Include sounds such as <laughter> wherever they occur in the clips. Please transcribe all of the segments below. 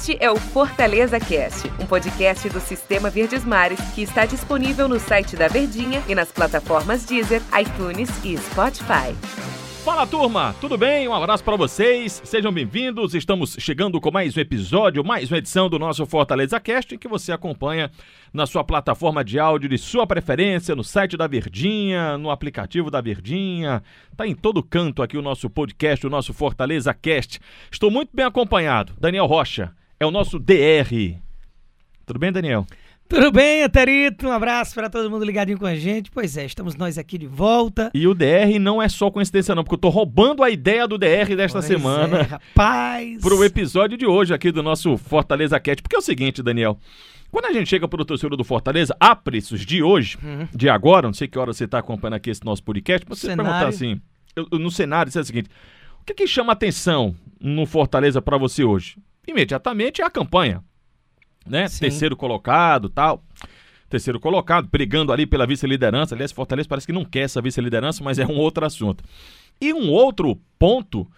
Este é o Fortaleza Cast, um podcast do Sistema Verdes Mares que está disponível no site da Verdinha e nas plataformas Deezer, iTunes e Spotify. Fala turma, tudo bem? Um abraço para vocês, sejam bem-vindos. Estamos chegando com mais um episódio, mais uma edição do nosso Fortaleza Cast, que você acompanha na sua plataforma de áudio de sua preferência, no site da Verdinha, no aplicativo da Verdinha. Tá em todo canto aqui o nosso podcast, o nosso Fortaleza Cast. Estou muito bem acompanhado. Daniel Rocha é o nosso DR. Tudo bem, Daniel? Tudo bem, Eterito? Um abraço para todo mundo ligadinho com a gente. Pois é, estamos nós aqui de volta. E o DR não é só coincidência, não, porque eu tô roubando a ideia do DR desta Pois semana. É, rapaz. Pro episódio de hoje aqui do nosso Fortaleza Cat. Porque é o seguinte, Daniel. Quando a gente chega pro torcedor do Fortaleza, a preços de hoje, de agora, não sei que hora você tá acompanhando aqui esse nosso podcast, mas você Cenário. perguntar assim, eu- no cenário, isso é o seguinte, o que que chama atenção no Fortaleza pra você hoje? Imediatamente é a campanha, né? Sim. Terceiro colocado, tal. Terceiro colocado, brigando ali pela vice-liderança. Aliás, Fortaleza parece que não quer essa vice-liderança, mas é um outro assunto. E um outro ponto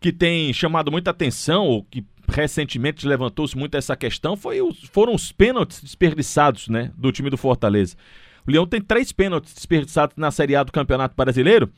que tem chamado muita atenção, ou que recentemente levantou-se muito essa questão, foi os- foram os pênaltis desperdiçados né, do time do Fortaleza. O Leão tem três pênaltis desperdiçados na Série A do Campeonato Brasileiro.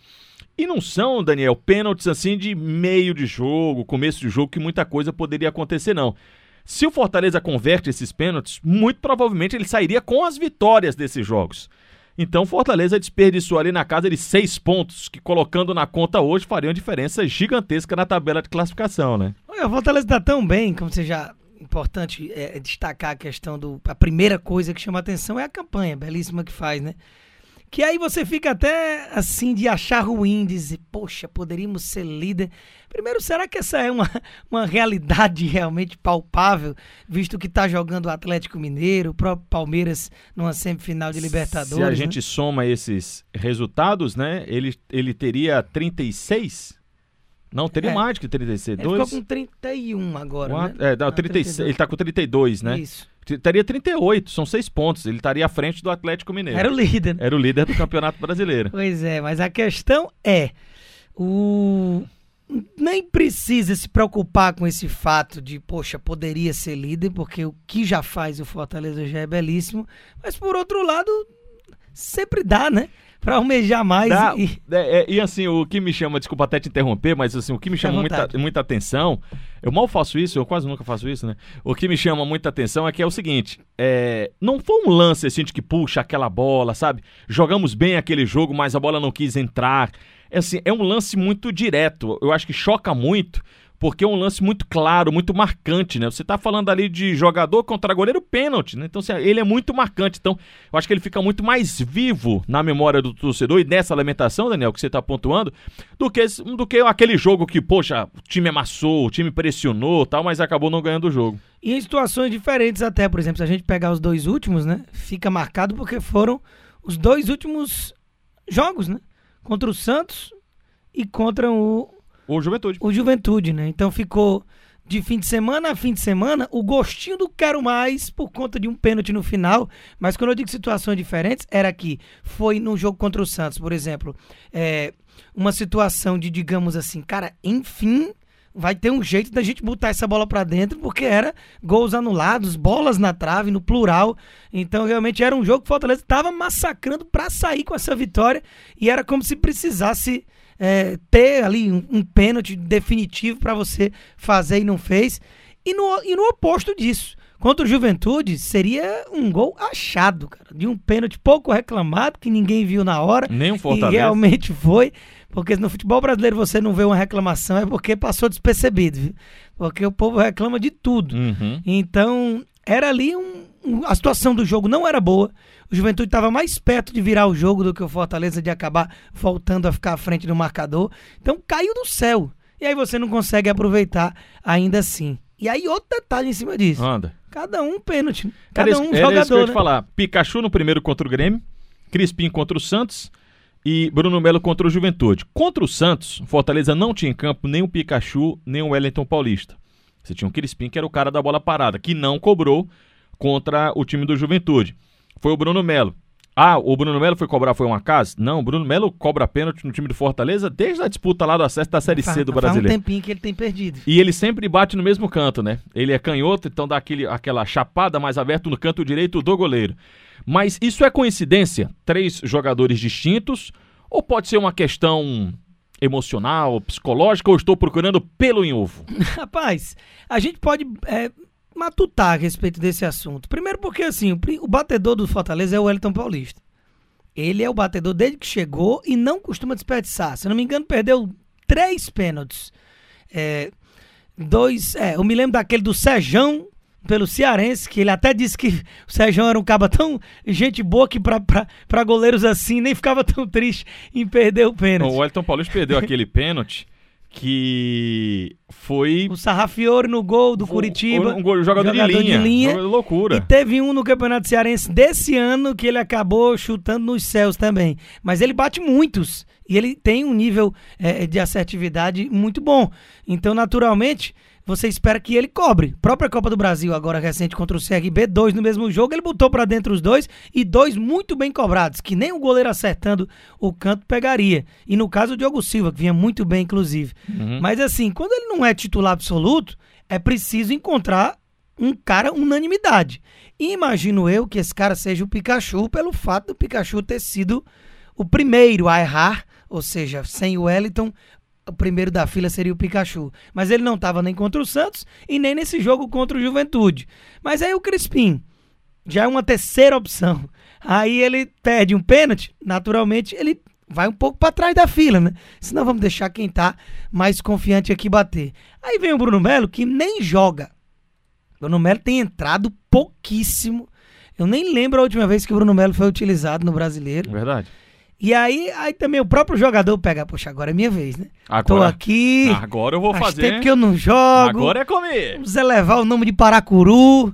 E não são, Daniel, pênaltis assim de meio de jogo, começo de jogo, que muita coisa poderia acontecer, não. Se o Fortaleza converte esses pênaltis, muito provavelmente ele sairia com as vitórias desses jogos. Então, Fortaleza desperdiçou ali na casa de seis pontos, que colocando na conta hoje fariam diferença gigantesca na tabela de classificação, né? Olha, o Fortaleza tá tão bem, como você já. Importante é, destacar a questão do. A primeira coisa que chama atenção é a campanha belíssima que faz, né? Que aí você fica até assim de achar ruim, dizer, poxa, poderíamos ser líder. Primeiro, será que essa é uma, <laughs> uma realidade realmente palpável, visto que tá jogando o Atlético Mineiro, o próprio Palmeiras numa semifinal de Libertadores? Se a né? gente soma esses resultados, né? Ele, ele teria 36? Não, teria É. mais que 36. Ele ficou Dois, com 31 agora, quatro, né? é, não, Ah, 36, ele tá com 32, né? Isso. Teria 38, são seis pontos. Ele estaria à frente do Atlético Mineiro. Era o líder. Era o líder do Campeonato Brasileiro. <laughs> Pois é, mas a questão é, o nem precisa se preocupar com esse fato de, poxa, poderia ser líder, porque o que já faz o Fortaleza já é belíssimo, mas por outro lado, sempre dá, né? Pra almejar mais Dá- e, é, é, e assim, o que me chama, desculpa até te interromper, mas assim, o que me chama muita, muita atenção, eu mal faço isso, eu quase nunca faço isso, né? O que me chama muita atenção é que é o seguinte: é, não foi um lance assim de que puxa aquela bola, sabe? Jogamos bem aquele jogo, mas a bola não quis entrar. É assim, é um lance muito direto. Eu acho que choca muito. Porque é um lance muito claro, muito marcante, né? Você tá falando ali de jogador contra goleiro pênalti, né? Então, assim, ele é muito marcante. Então, eu acho que ele fica muito mais vivo na memória do torcedor e nessa lamentação, Daniel, que você tá pontuando, do que, do que aquele jogo que, poxa, o time amassou, o time pressionou tal, mas acabou não ganhando o jogo. e em situações diferentes até, por exemplo, se a gente pegar os dois últimos, né? Fica marcado porque foram os dois últimos jogos, né? Contra o Santos e contra o, O Juventude. o Juventude, né? Então ficou de fim de semana a fim de semana o gostinho do quero mais por conta de um pênalti no final. Mas quando eu digo situações diferentes, era que foi no jogo contra o Santos, por exemplo, é, uma situação de, digamos assim, cara, enfim. Vai ter um jeito da gente botar essa bola pra dentro, porque era gols anulados, bolas na trave, no plural. Então, realmente era um jogo que o Fortaleza estava massacrando pra sair com essa vitória. E era como se precisasse é, ter ali um, um pênalti definitivo pra você fazer e não fez. E no, e no oposto disso, contra o Juventude, seria um gol achado, cara. De um pênalti pouco reclamado, que ninguém viu na hora. Nem um E Fortaleza. realmente foi. Porque no futebol brasileiro você não vê uma reclamação, é porque passou despercebido, viu? Porque o povo reclama de tudo. Uhum. Então, era ali um, um- a situação do jogo não era boa. O Juventude estava mais perto de virar o jogo do que o Fortaleza de acabar voltando a ficar à frente do marcador. Então, caiu do céu. E aí você não consegue aproveitar ainda assim. E aí outro detalhe em cima disso. Anda. Cada um pênalti. Era Cada isso- um era isso que eu jogador, ia né? falar. Pikachu no primeiro contra o Grêmio, Crispim contra o Santos e Bruno Melo contra o Juventude. Contra o Santos, Fortaleza não tinha em campo nem o Pikachu, nem o Wellington Paulista. Você tinha o Crispim, que era o cara da bola parada, que não cobrou contra o time do Juventude. Foi o Bruno Melo. Ah, o Bruno Melo foi cobrar, foi uma casa? Não, o Bruno Melo cobra pênalti no time do Fortaleza desde a disputa lá do acesso da Série C do Faz Brasileiro. um tempinho que ele tem perdido. E ele sempre bate no mesmo canto, né? Ele é canhoto, então dá aquele, aquela chapada mais aberta no canto direito do goleiro. Mas isso é coincidência? Três jogadores distintos? Ou pode ser uma questão emocional, psicológica, ou estou procurando pelo em ovo? <laughs> Rapaz, a gente pode é, matutar a respeito desse assunto. Primeiro porque, assim, o, batedor do Fortaleza é o Wellington Paulista. Ele é o batedor desde que chegou e não costuma desperdiçar. Se não me engano, perdeu três pênaltis. É, dois, é, eu me lembro daquele do Sejão pelo Cearense, que ele até disse que o Sejão era um caba tão gente boa que pra goleiros assim nem ficava tão triste em perder o pênalti. O Wellington Paulista perdeu <laughs> aquele pênalti que foi O Sarrafiore no gol do Curitiba. um, gol- jogador, de linha. Jogador de loucura. E teve um no Campeonato Cearense desse ano que ele acabou chutando nos céus também. Mas ele bate muitos. E ele tem um nível eh, de assertividade muito bom. Então, naturalmente, você espera que ele cobre. Própria Copa do Brasil, agora recente contra o CRB, dois no mesmo jogo, ele botou pra dentro os dois e dois muito bem cobrados, que nem o goleiro acertando o canto pegaria. E no caso o Diogo Silva, que vinha muito bem, inclusive. Mas assim, quando ele não é titular absoluto, é preciso encontrar um cara unanimidade. E imagino eu que esse cara seja o Pikachu, pelo fato do Pikachu ter sido o primeiro a errar, ou seja, sem o Wellington, o primeiro da fila seria o Pikachu. Mas ele não estava nem contra o Santos e nem nesse jogo contra o Juventude. Mas aí o Crispim já é uma terceira opção. Aí ele perde um pênalti, naturalmente ele vai um pouco para trás da fila, né? Senão vamos deixar quem tá mais confiante aqui bater. Aí vem o Bruno Melo que nem joga. Bruno Melo tem entrado pouquíssimo. Eu nem lembro a última vez que o Bruno Melo foi utilizado no Brasileiro. Verdade. E aí, aí também o próprio jogador pega, poxa, agora é minha vez, né? Tô Agora, aqui. agora eu vou faz fazer. tempo que eu não jogo. Agora é comer. Vamos elevar o nome de Paracuru.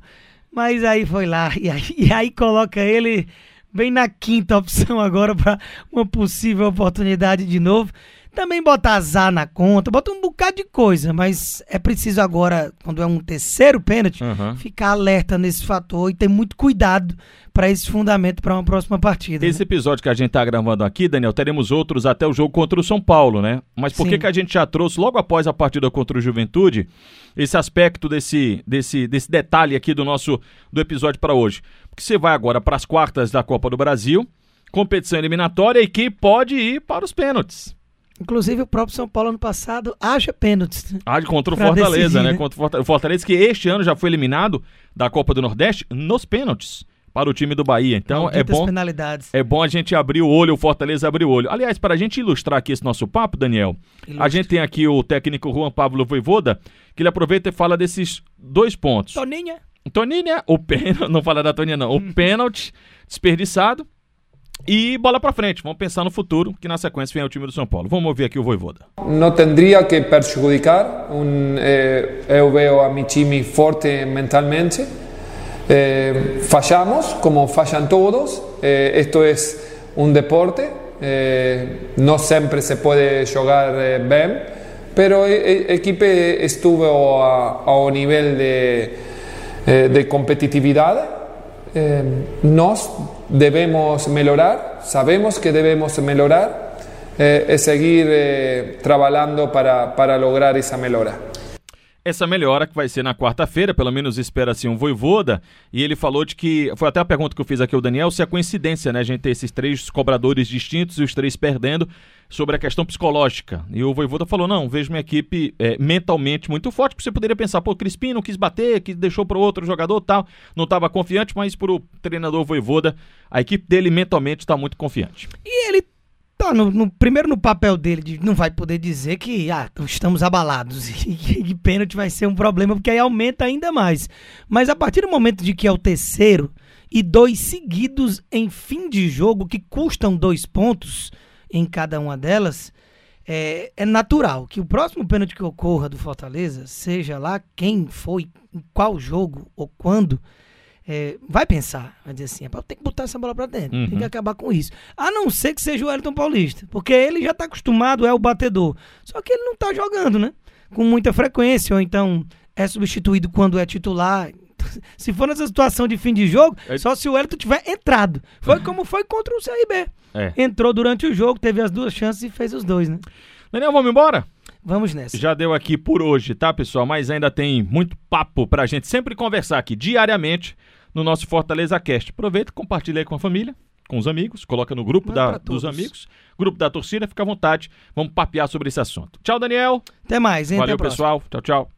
Mas aí foi lá. <laughs> E aí, e aí coloca ele bem na quinta opção agora para uma possível oportunidade de novo. Também bota azar na conta, bota um bocado de coisa, mas é preciso agora, quando é um terceiro pênalti, Aham. ficar alerta nesse fator e ter muito cuidado para esse fundamento para uma próxima partida. Esse né? episódio que a gente tá gravando aqui, Daniel, teremos outros até o jogo contra o São Paulo, né? Mas por que, que a gente já trouxe logo após a partida contra o Juventude esse aspecto desse, desse, desse detalhe aqui do nosso do episódio para hoje? Porque você vai agora para as quartas da Copa do Brasil, competição eliminatória e que pode ir para os pênaltis. Inclusive o próprio São Paulo ano passado haja pênaltis. né? Ah, contra o Pra Fortaleza, decidir, né? né? Contra o Fortaleza. Que este ano já foi eliminado da Copa do Nordeste nos pênaltis para o time do Bahia. Então é bom penalidades. É bom a gente abrir o olho, o Fortaleza abrir o olho. Aliás, para a gente ilustrar aqui esse nosso papo, Daniel, a gente tem aqui o técnico Juan Pablo Voivoda, que ele aproveita e fala desses dois pontos. Toninha. Toninha, o pênalti, <laughs> não fala da Toninha não, o <laughs> pênalti desperdiçado e bola para frente. Vamos pensar no futuro, que na sequência vem o time do São Paulo. Vamos ouvir aqui o Voivoda. não tendría que perjudicar. Un, eh, eu veo a mi time forte mentalmente. Eh, fallamos como fallan todos. Eh, esto es un deporte. Eh, no siempre se puede jugar eh, bien, pero el equipo estuvo a, a un nivel de, de competitividad. Eh, nos debemos mejorar, sabemos que debemos mejorar eh, seguir eh, trabajando para, para lograr esa mejora. Essa melhora que vai ser na quarta-feira, pelo menos espera-se um Voivoda, e ele falou de que, foi até a pergunta que eu fiz aqui ao Daniel, se é coincidência, né, a gente ter esses três cobradores distintos e os três perdendo, sobre a questão psicológica. E o Voivoda falou, não, vejo minha equipe é, mentalmente muito forte, porque você poderia pensar, pô, Crispim não quis bater, que deixou para outro jogador tal, não estava confiante, mas pro treinador Voivoda, a equipe dele mentalmente está muito confiante. E ele tá no, no- primeiro no papel dele de não vai poder dizer que ah, estamos abalados <laughs> e que pênalti vai ser um problema, porque aí aumenta ainda mais. Mas a partir do momento de que é o terceiro e dois seguidos em fim de jogo que custam dois pontos em cada uma delas, é, é natural que o próximo pênalti que ocorra do Fortaleza, seja lá quem foi, em qual jogo ou quando, é, vai pensar, vai dizer assim, "Pá, tem que botar essa bola pra dentro, tem Uhum. que acabar com isso. A não ser que seja o Elton Paulista, porque ele já tá acostumado, é o batedor. Só que ele não tá jogando, né? Com muita frequência, ou então é substituído quando é titular. <laughs> se for nessa situação de fim de jogo, É- só se o Wellington tiver entrado. Foi como foi contra o CRB. É. Entrou durante o jogo, teve as duas chances e fez os dois, né? Daniel, vamos embora? Vamos nessa. Já deu aqui por hoje, tá, pessoal? Mas ainda tem muito papo pra gente sempre conversar aqui diariamente no nosso Fortaleza Cast. Aproveita, compartilha aí com a família, com os amigos, coloca no grupo da- dos amigos, grupo da torcida, fica à vontade. Vamos papear sobre esse assunto. Tchau, Daniel. Até mais, hein? Valeu, pessoal. Tchau, tchau.